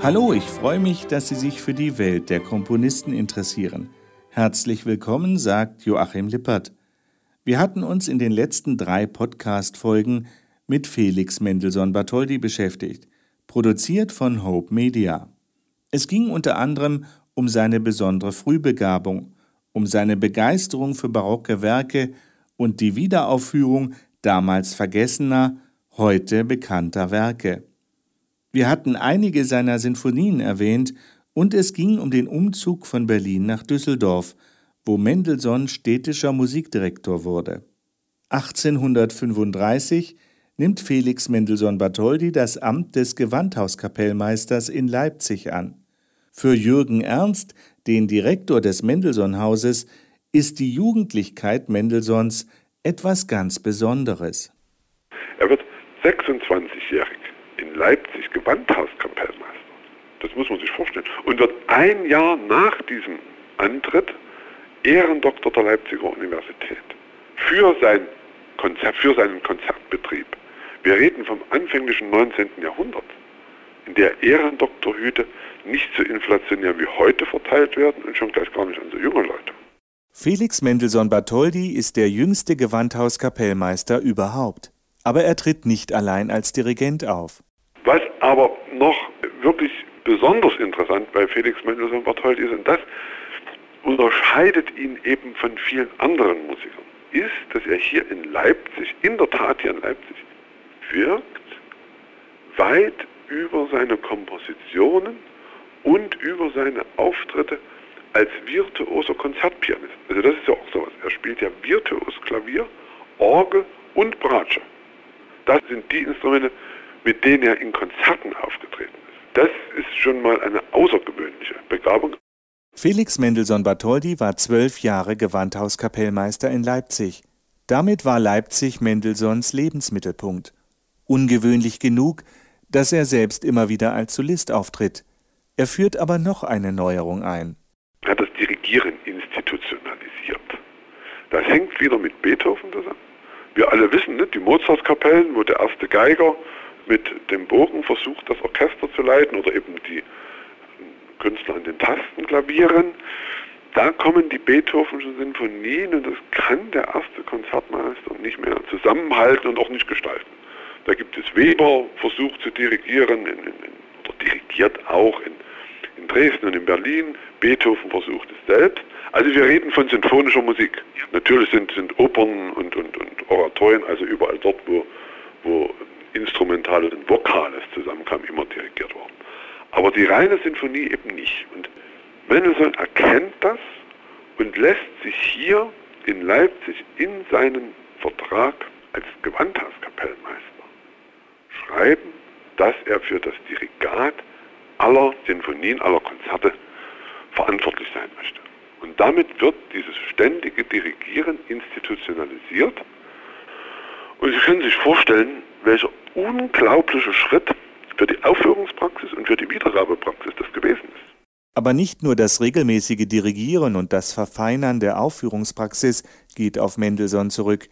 Hallo, ich freue mich, dass Sie sich für die Welt der Komponisten interessieren. Herzlich willkommen, sagt Joachim Lippert. Wir hatten uns in den letzten drei Podcast-Folgen mit Felix Mendelssohn Bartholdy beschäftigt, produziert von Hope Media. Es ging unter anderem um seine besondere Frühbegabung, um seine Begeisterung für barocke Werke und die Wiederaufführung damals vergessener, heute bekannter Werke. Wir hatten einige seiner Sinfonien erwähnt und es ging um den Umzug von Berlin nach Düsseldorf, wo Mendelssohn städtischer Musikdirektor wurde. 1835 nimmt Felix Mendelssohn Bartholdy das Amt des Gewandhauskapellmeisters in Leipzig an. Für Jürgen Ernst, den Direktor des Mendelssohn-Hauses, ist die Jugendlichkeit Mendelssohns etwas ganz Besonderes. Er wird 26-jährig Leipzig Gewandhauskapellmeister. Das muss man sich vorstellen. Und wird ein Jahr nach diesem Antritt Ehrendoktor der Leipziger Universität für, sein Konzert, für seinen Konzertbetrieb. Wir reden vom anfänglichen 19. Jahrhundert, in der Ehrendoktorhüte nicht so inflationär wie heute verteilt werden und schon gleich gar nicht an so junge Leute. Felix Mendelssohn Bartholdy ist der jüngste Gewandhauskapellmeister überhaupt. Aber er tritt nicht allein als Dirigent auf. Aber noch wirklich besonders interessant bei Felix Mendelssohn Bartholdy ist, und das unterscheidet ihn eben von vielen anderen Musikern, ist, dass er hier in Leipzig, in der Tat hier in Leipzig, wirkt weit über seine Kompositionen und über seine Auftritte als virtuoser Konzertpianist. Also das ist ja auch sowas. Er spielt ja virtuos Klavier, Orgel und Bratsche. Das sind die Instrumente, mit denen er in Konzerten aufgetreten ist. Das ist schon mal eine außergewöhnliche Begabung. Felix Mendelssohn Bartholdy war zwölf Jahre Gewandhauskapellmeister in Leipzig. Damit war Leipzig Mendelssohns Lebensmittelpunkt. Ungewöhnlich genug, dass er selbst immer wieder als Solist auftritt. Er führt aber noch eine Neuerung ein. Er hat das Dirigieren institutionalisiert. Das hängt wieder mit Beethoven zusammen. Wir alle wissen, ne, die Mozartkapellen, wo der erste Geiger mit dem Bogen versucht, das Orchester zu leiten oder eben die Künstler an den Tasten klavieren. Da kommen die Beethovenschen Sinfonien und das kann der erste Konzertmeister nicht mehr zusammenhalten und auch nicht gestalten. Da gibt es Weber, versucht zu dirigieren, in, in, oder dirigiert auch in, in Dresden und in Berlin. Beethoven versucht es selbst. Also wir reden von sinfonischer Musik. Natürlich sind, sind Opern und, und, und Oratorien, also überall dort, wo, wo Instrumentales und Vokales zusammenkam, immer dirigiert worden. Aber die reine Sinfonie eben nicht. Und Mendelssohn erkennt das und lässt sich hier in Leipzig in seinen Vertrag als Gewandhauskapellmeister schreiben, dass er für das Dirigat aller Sinfonien, aller Konzerte verantwortlich sein möchte. Und damit wird dieses ständige Dirigieren institutionalisiert. Und Sie können sich vorstellen, welcher unglaubliche Schritt für die Aufführungspraxis und für die Wiedergabepraxis das gewesen ist. Aber nicht nur das regelmäßige Dirigieren und das Verfeinern der Aufführungspraxis geht auf Mendelssohn zurück.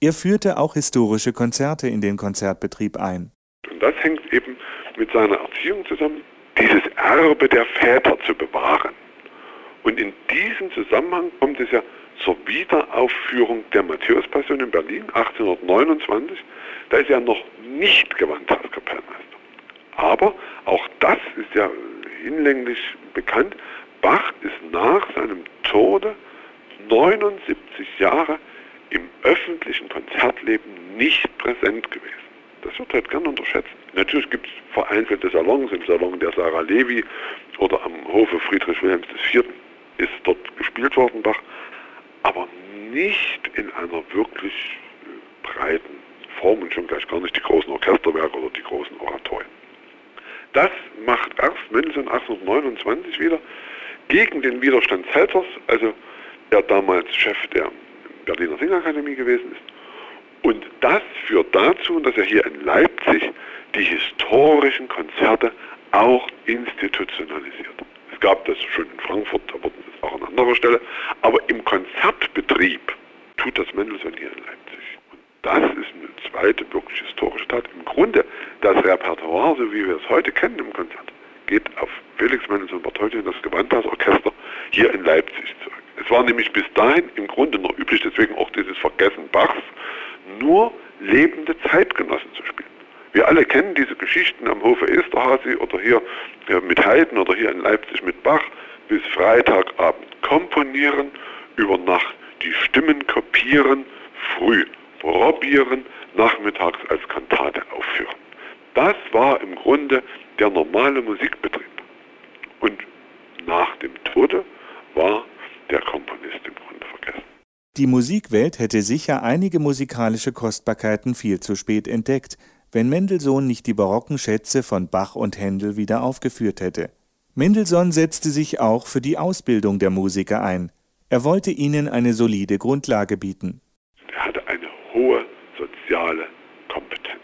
Er führte auch historische Konzerte in den Konzertbetrieb ein. Und das hängt eben mit seiner Erziehung zusammen, dieses Erbe der Väter zu bewahren. Und in diesem Zusammenhang kommt es ja zur Wiederaufführung der Matthäus-Passion in Berlin 1829. Da ist er noch nicht Gewandhauskapellmeister. Aber auch das ist ja hinlänglich bekannt. Bach ist nach seinem Tode 79 Jahre im öffentlichen Konzertleben nicht präsent gewesen. Das wird halt gern unterschätzt. Natürlich gibt es vereinzelte Salons, im Salon der Sarah Levi oder am Hofe Friedrich Wilhelms IV. ist dort gespielt worden, Bach, aber nicht in einer wirklich breiten Form und schon gleich gar nicht die großen Orchesterwerke oder die großen Oratorien. Das macht erst Mendelssohn 1829 wieder gegen den Widerstand Zelters, also der damals Chef der Berliner Singakademie gewesen ist. Und das führt dazu, dass er hier in Leipzig die historischen Konzerte auch institutionalisiert. Es gab das schon in Frankfurt, da wurden es auch an anderer Stelle, aber im Konzertbetrieb tut das Mendelssohn hier in Leipzig. Und das ist eine zweite wirklich historische Tat. Im Grunde das Repertoire, so wie wir es heute kennen im Konzert, geht auf Felix Mendelssohn Bartholdy und das Gewandhausorchester hier in Leipzig zurück. Es war nämlich bis dahin im Grunde noch üblich, deswegen auch dieses Vergessen Bachs, nur lebende Zeitgenossen zu alle kennen diese Geschichten am Hofe Esterhazy oder hier mit Haydn oder hier in Leipzig mit Bach bis Freitagabend komponieren, über Nacht die Stimmen kopieren, früh probieren, nachmittags als Kantate aufführen. Das war im Grunde der normale Musikbetrieb. Und nach dem Tode war der Komponist im Grunde vergessen. Die Musikwelt hätte sicher einige musikalische Kostbarkeiten viel zu spät entdeckt, wenn Mendelssohn nicht die barocken Schätze von Bach und Händel wieder aufgeführt hätte. Mendelssohn setzte sich auch für die Ausbildung der Musiker ein. Er wollte ihnen eine solide Grundlage bieten. Er hatte eine hohe soziale Kompetenz.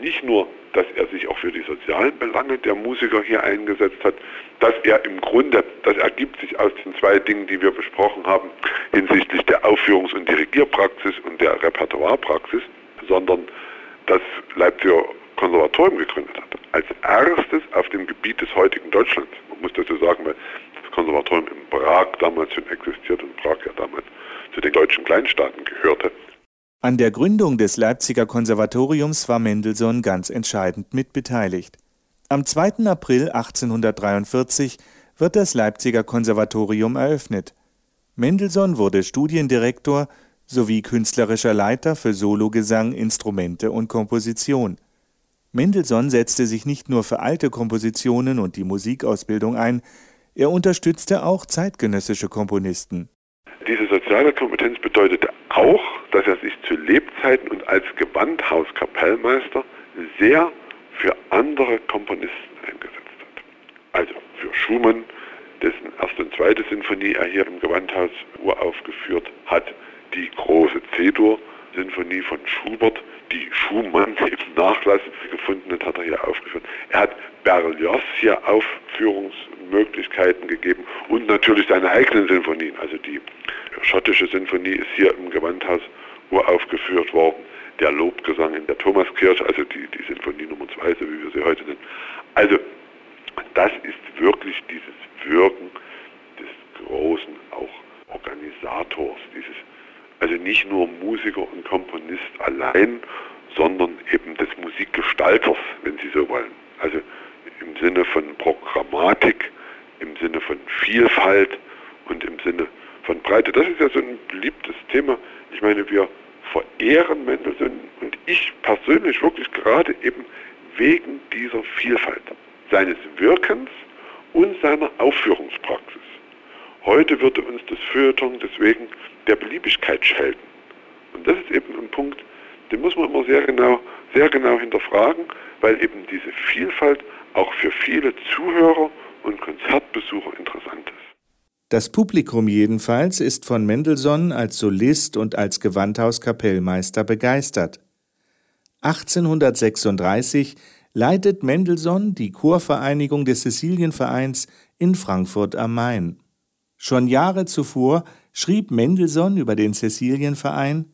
Nicht nur, dass er sich auch für die sozialen Belange der Musiker hier eingesetzt hat, dass er im Grunde, das ergibt sich aus den zwei Dingen, die wir besprochen haben, hinsichtlich der Aufführungs- und Dirigierpraxis und der Repertoirepraxis, sondern das Leipziger Konservatorium gegründet hat. Als erstes auf dem Gebiet des heutigen Deutschlands. Man muss dazu sagen, weil das Konservatorium in Prag damals schon existiert und Prag ja damals zu den deutschen Kleinstaaten gehörte. An der Gründung des Leipziger Konservatoriums war Mendelssohn ganz entscheidend mitbeteiligt. Am 2. April 1843 wird das Leipziger Konservatorium eröffnet. Mendelssohn wurde Studiendirektor sowie künstlerischer Leiter für Sologesang, Instrumente und Komposition. Mendelssohn setzte sich nicht nur für alte Kompositionen und die Musikausbildung ein, er unterstützte auch zeitgenössische Komponisten. Diese soziale Kompetenz bedeutete auch, dass er sich zu Lebzeiten und als Gewandhauskapellmeister sehr für andere Komponisten eingesetzt hat. Also für Schumann, dessen erste und zweite Sinfonie er hier im Gewandhaus uraufgeführt hat, die große C-Dur-Sinfonie von Schubert, die Schumann im Nachlass gefunden hat, hat er hier aufgeführt. Er hat Berlioz hier Aufführungsmöglichkeiten gegeben und natürlich seine eigenen Sinfonien. Also die schottische Sinfonie ist hier im Gewandhaus uraufgeführt worden. Der Lobgesang in der Thomaskirche, also die, die Sinfonie Nummer 2, so wie wir sie heute nennen. Also das ist wirklich dieses Wirken des großen auch Organisators, dieses also nicht nur Musiker und Komponist allein, sondern eben des Musikgestalters, wenn Sie so wollen. Also im Sinne von Programmatik, im Sinne von Vielfalt und im Sinne von Breite. Das ist ja so ein beliebtes Thema. Ich meine, wir verehren Mendelssohn und ich persönlich wirklich gerade eben wegen dieser Vielfalt seines Wirkens und seiner Aufführungspraxis. Heute würde uns das Feuilleton deswegen der Beliebigkeit schelten. Und das ist eben ein Punkt, den muss man immer sehr genau, sehr genau hinterfragen, weil eben diese Vielfalt auch für viele Zuhörer und Konzertbesucher interessant ist. Das Publikum jedenfalls ist von Mendelssohn als Solist und als Gewandhauskapellmeister begeistert. 1836 leitet Mendelssohn die Chorvereinigung des Cäcilienvereins in Frankfurt am Main. Schon Jahre zuvor schrieb Mendelssohn über den Cäcilienverein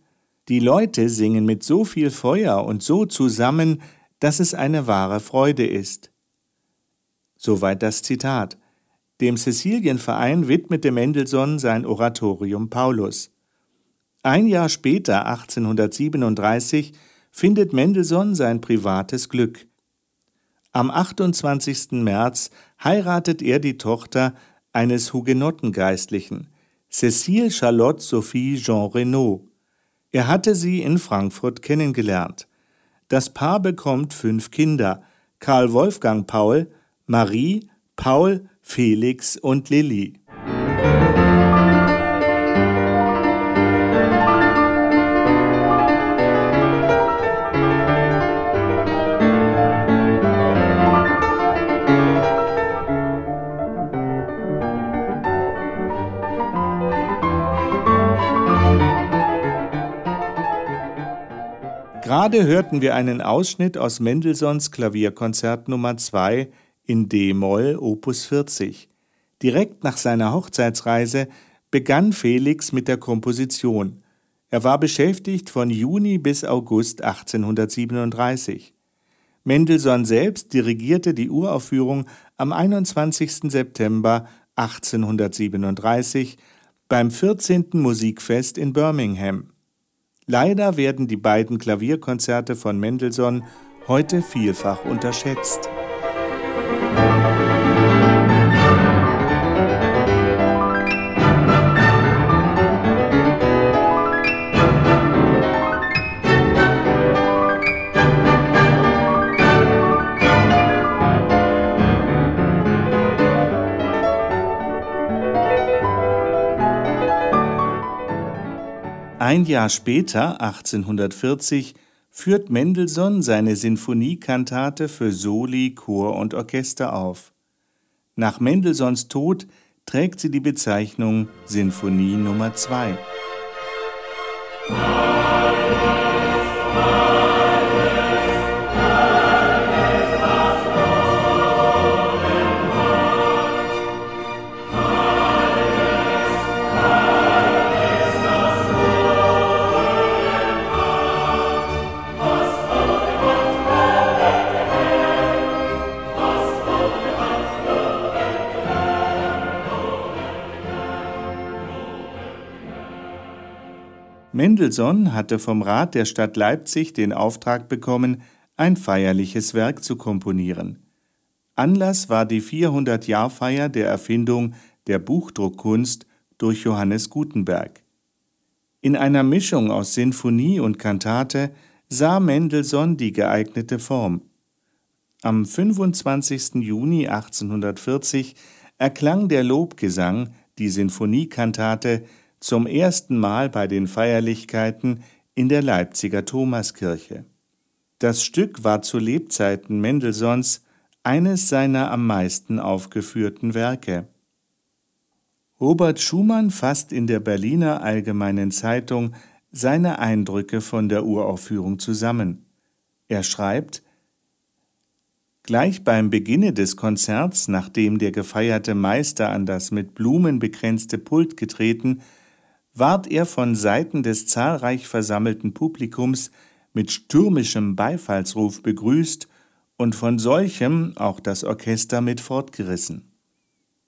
Die Leute singen mit so viel Feuer und so zusammen, dass es eine wahre Freude ist. Soweit das Zitat. Dem Cäcilienverein widmete Mendelssohn sein Oratorium Paulus. Ein Jahr später, 1837, findet Mendelssohn sein privates Glück. Am 28. März heiratet er die Tochter eines Hugenottengeistlichen, Cécile Charlotte Sophie Jean Renaud. Er hatte sie in Frankfurt kennengelernt. Das Paar bekommt fünf Kinder: Karl Wolfgang Paul, Marie, Paul, Felix und Lilly. Gerade hörten wir einen Ausschnitt aus Mendelssohns Klavierkonzert Nummer 2 in D-Moll Opus 40. Direkt nach seiner Hochzeitsreise begann Felix mit der Komposition. Er war beschäftigt von Juni bis August 1837. Mendelssohn selbst dirigierte die Uraufführung am 21. September 1837 beim 14. Musikfest in Birmingham. Leider werden die beiden Klavierkonzerte von Mendelssohn heute vielfach unterschätzt. Ein Jahr später, 1840, führt Mendelssohn seine Sinfoniekantate für Soli, Chor und Orchester auf. Nach Mendelssohns Tod trägt sie die Bezeichnung Sinfonie Nummer 2. Mendelssohn hatte vom Rat der Stadt Leipzig den Auftrag bekommen, ein feierliches Werk zu komponieren. Anlass war die 400-Jahr-Feier der Erfindung der Buchdruckkunst durch Johannes Gutenberg. In einer Mischung aus Sinfonie und Kantate sah Mendelssohn die geeignete Form. Am 25. Juni 1840 erklang der Lobgesang, die Sinfoniekantate, zum ersten Mal bei den Feierlichkeiten in der Leipziger Thomaskirche. Das Stück war zu Lebzeiten Mendelssohns eines seiner am meisten aufgeführten Werke. Robert Schumann fasst in der Berliner Allgemeinen Zeitung seine Eindrücke von der Uraufführung zusammen. Er schreibt, Gleich beim Beginne des Konzerts, nachdem der gefeierte Meister an das mit Blumen bekränzte Pult getreten, ward er von Seiten des zahlreich versammelten Publikums mit stürmischem Beifallsruf begrüßt und von solchem auch das Orchester mit fortgerissen.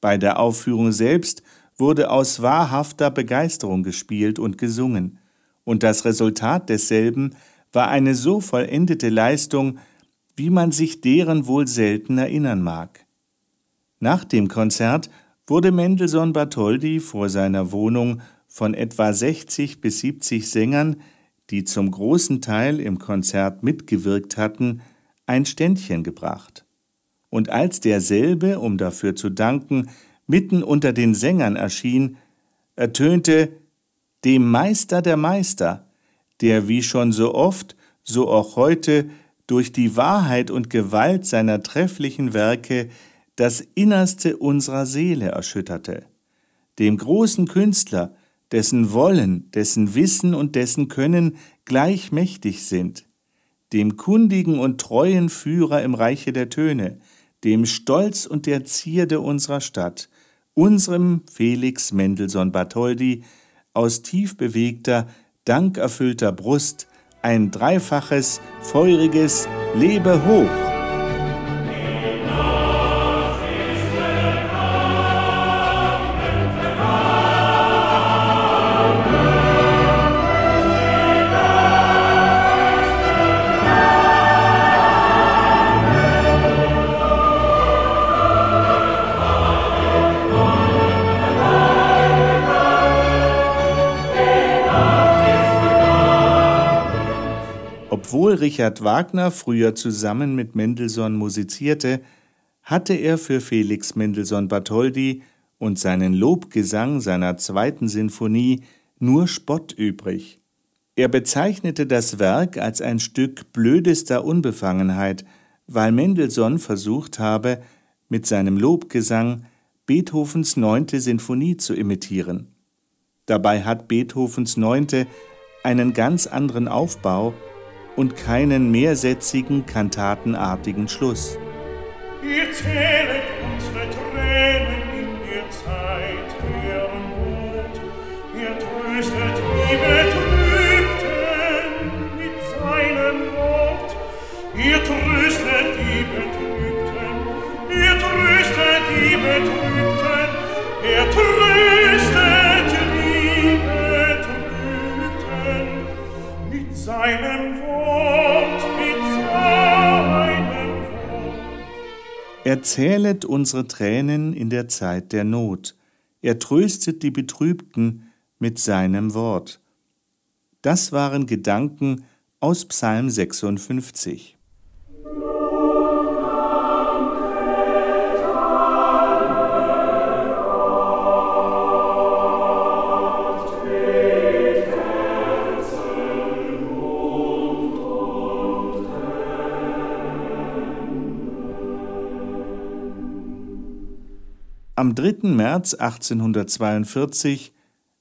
Bei der Aufführung selbst wurde aus wahrhafter Begeisterung gespielt und gesungen, und das Resultat desselben war eine so vollendete Leistung, wie man sich deren wohl selten erinnern mag. Nach dem Konzert wurde Mendelssohn Bartholdy vor seiner Wohnung von etwa 60 bis 70 Sängern, die zum großen Teil im Konzert mitgewirkt hatten, ein Ständchen gebracht. Und als derselbe, um dafür zu danken, mitten unter den Sängern erschien, ertönte dem Meister der Meister, der wie schon so oft, so auch heute durch die Wahrheit und Gewalt seiner trefflichen Werke das Innerste unserer Seele erschütterte, dem großen Künstler, dessen Wollen, dessen Wissen und dessen Können gleich mächtig sind, dem kundigen und treuen Führer im Reiche der Töne, dem Stolz und der Zierde unserer Stadt, unserem Felix Mendelssohn Bartholdy, aus tief bewegter, dankerfüllter Brust ein dreifaches, feuriges Lebe hoch! Richard Wagner früher zusammen mit Mendelssohn musizierte, hatte er für Felix Mendelssohn Bartholdy und seinen Lobgesang seiner zweiten Sinfonie nur Spott übrig. Er bezeichnete das Werk als ein Stück blödester Unbefangenheit, weil Mendelssohn versucht habe, mit seinem Lobgesang Beethovens neunte Sinfonie zu imitieren. Dabei hat Beethovens neunte einen ganz anderen Aufbau und keinen mehrsätzigen, kantatenartigen Schluss. Ihr zählet unsere Tränen in der Zeit, deren Mut, ihr tröstet die Betrübten mit seinem Wort, ihr tröstet die Betrübten, ihr tröstet die Betrübten, ihr tröstet Er zählet unsere Tränen in der Zeit der Not. Er tröstet die Betrübten mit seinem Wort. Das waren Gedanken aus Psalm 56. 3. März 1842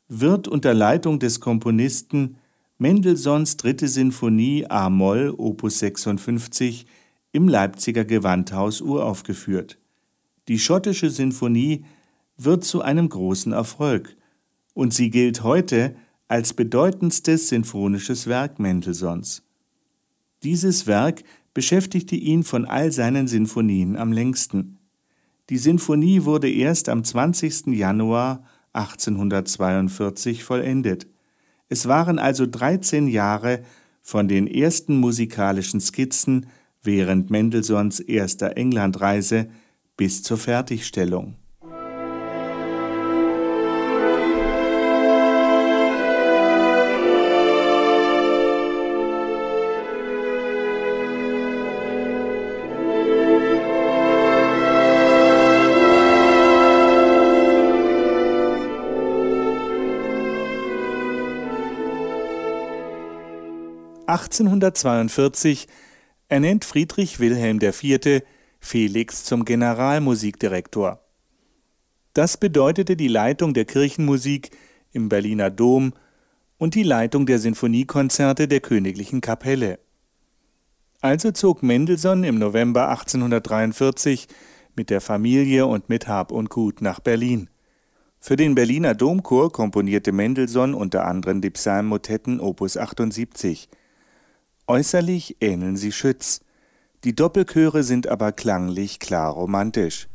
wird unter Leitung des Komponisten Mendelssohns dritte Sinfonie A-Moll Opus 56 im Leipziger Gewandhaus uraufgeführt. Die schottische Sinfonie wird zu einem großen Erfolg und sie gilt heute als bedeutendstes sinfonisches Werk Mendelssohns. Dieses Werk beschäftigte ihn von all seinen Sinfonien am längsten. Die Sinfonie wurde erst am 20. Januar 1842 vollendet. Es waren also 13 Jahre von den ersten musikalischen Skizzen während Mendelssohns erster Englandreise bis zur Fertigstellung. 1842 ernennt Friedrich Wilhelm IV. Felix zum Generalmusikdirektor. Das bedeutete die Leitung der Kirchenmusik im Berliner Dom und die Leitung der Sinfoniekonzerte der Königlichen Kapelle. Also zog Mendelssohn im November 1843 mit der Familie und mit Hab und Gut nach Berlin. Für den Berliner Domchor komponierte Mendelssohn unter anderem die Psalmmotetten Opus 78. Äußerlich ähneln sie Schütz, die Doppelchöre sind aber klanglich klar romantisch.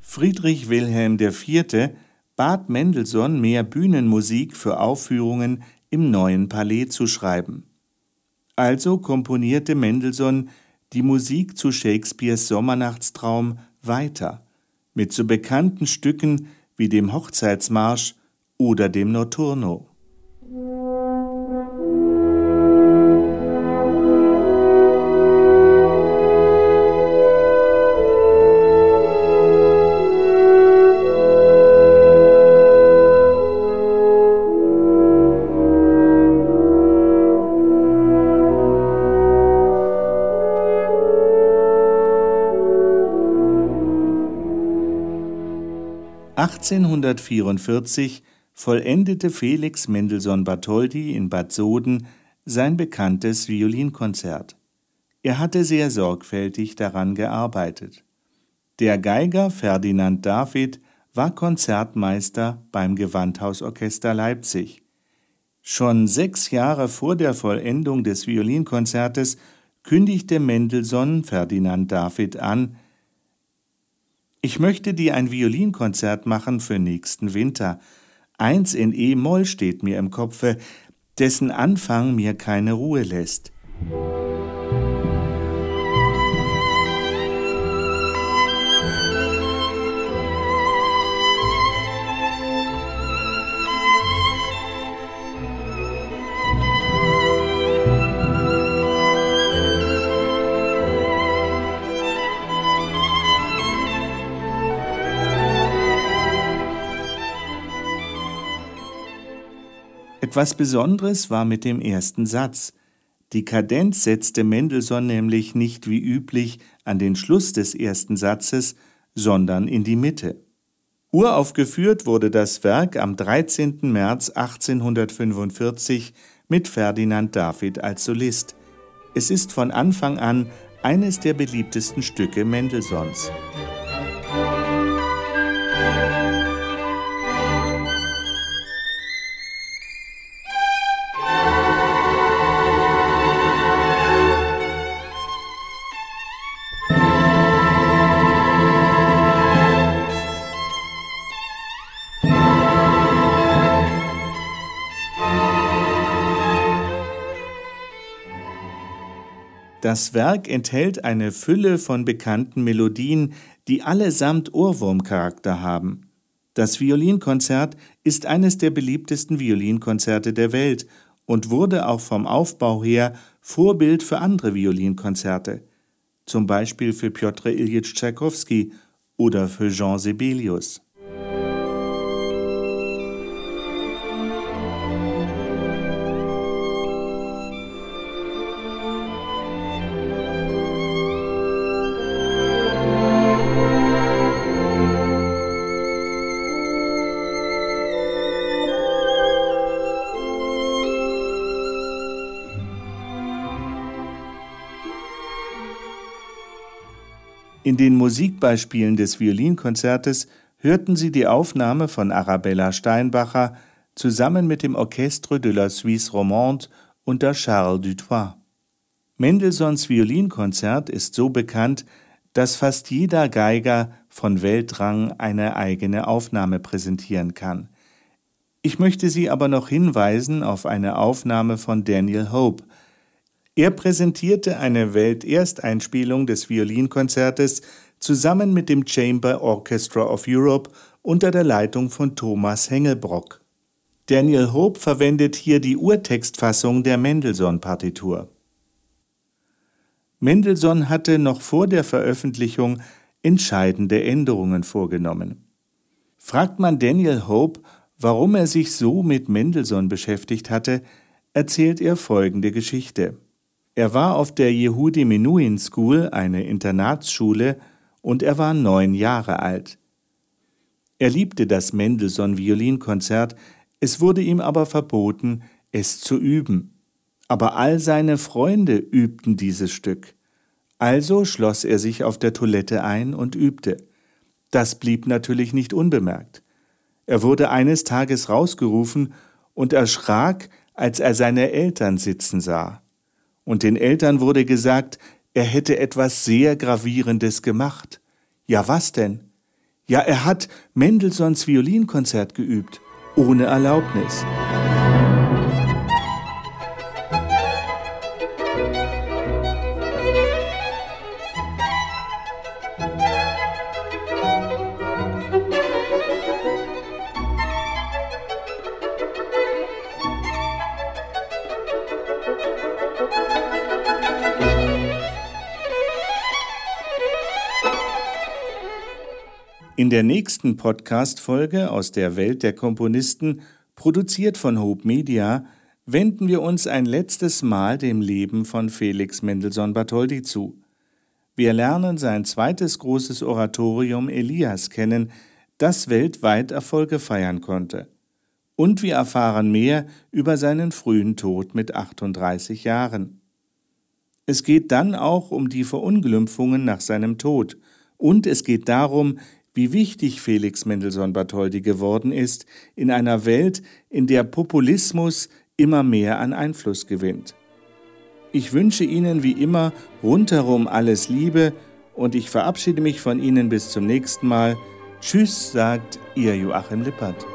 Friedrich Wilhelm IV bat Mendelssohn, mehr Bühnenmusik für Aufführungen im neuen Palais zu schreiben. Also komponierte Mendelssohn die Musik zu Shakespeares Sommernachtstraum weiter, mit so bekannten Stücken wie dem Hochzeitsmarsch oder dem Notturno. 1844 vollendete Felix Mendelssohn Bartholdy in Bad Soden sein bekanntes Violinkonzert. Er hatte sehr sorgfältig daran gearbeitet. Der Geiger Ferdinand David war Konzertmeister beim Gewandhausorchester Leipzig. Schon sechs Jahre vor der Vollendung des Violinkonzertes kündigte Mendelssohn Ferdinand David an, ich möchte dir ein Violinkonzert machen für nächsten Winter. Eins in E-Moll steht mir im Kopfe, dessen Anfang mir keine Ruhe lässt. Etwas Besonderes war mit dem ersten Satz. Die Kadenz setzte Mendelssohn nämlich nicht wie üblich an den Schluss des ersten Satzes, sondern in die Mitte. Uraufgeführt wurde das Werk am 13. März 1845 mit Ferdinand David als Solist. Es ist von Anfang an eines der beliebtesten Stücke Mendelssohns. Das Werk enthält eine Fülle von bekannten Melodien, die allesamt Ohrwurmcharakter haben. Das Violinkonzert ist eines der beliebtesten Violinkonzerte der Welt und wurde auch vom Aufbau her Vorbild für andere Violinkonzerte, zum Beispiel für Piotr Ilyich Tschaikowski oder für Jean Sibelius. In den Musikbeispielen des Violinkonzertes hörten Sie die Aufnahme von Arabella Steinbacher zusammen mit dem Orchestre de la Suisse Romande unter Charles Dutoit. Mendelssohns Violinkonzert ist so bekannt, dass fast jeder Geiger von Weltrang eine eigene Aufnahme präsentieren kann. Ich möchte Sie aber noch hinweisen auf eine Aufnahme von Daniel Hope, er präsentierte eine Weltersteinspielung des Violinkonzertes zusammen mit dem Chamber Orchestra of Europe unter der Leitung von Thomas Hengelbrock. Daniel Hope verwendet hier die Urtextfassung der Mendelssohn-Partitur. Mendelssohn hatte noch vor der Veröffentlichung entscheidende Änderungen vorgenommen. Fragt man Daniel Hope, warum er sich so mit Mendelssohn beschäftigt hatte, erzählt er folgende Geschichte. Er war auf der Yehudi Menuhin School, eine Internatsschule, und er war neun Jahre alt. Er liebte das Mendelssohn-Violinkonzert, es wurde ihm aber verboten, es zu üben. Aber all seine Freunde übten dieses Stück. Also schloss er sich auf der Toilette ein und übte. Das blieb natürlich nicht unbemerkt. Er wurde eines Tages rausgerufen und erschrak, als er seine Eltern sitzen sah und den Eltern wurde gesagt, er hätte etwas sehr Gravierendes gemacht. Ja, was denn? Ja, er hat Mendelssohns Violinkonzert geübt, ohne Erlaubnis. In der nächsten Podcast-Folge aus der Welt der Komponisten, produziert von Hope Media, wenden wir uns ein letztes Mal dem Leben von Felix Mendelssohn Bartholdy zu. Wir lernen sein zweites großes Oratorium Elias kennen, das weltweit Erfolge feiern konnte. Und wir erfahren mehr über seinen frühen Tod mit 38 Jahren. Es geht dann auch um die Verunglimpfungen nach seinem Tod, und es geht darum, wie wichtig Felix Mendelssohn Bartholdy geworden ist in einer Welt, in der Populismus immer mehr an Einfluss gewinnt. Ich wünsche Ihnen wie immer rundherum alles Liebe und ich verabschiede mich von Ihnen bis zum nächsten Mal. Tschüss, sagt Ihr Joachim Lippert.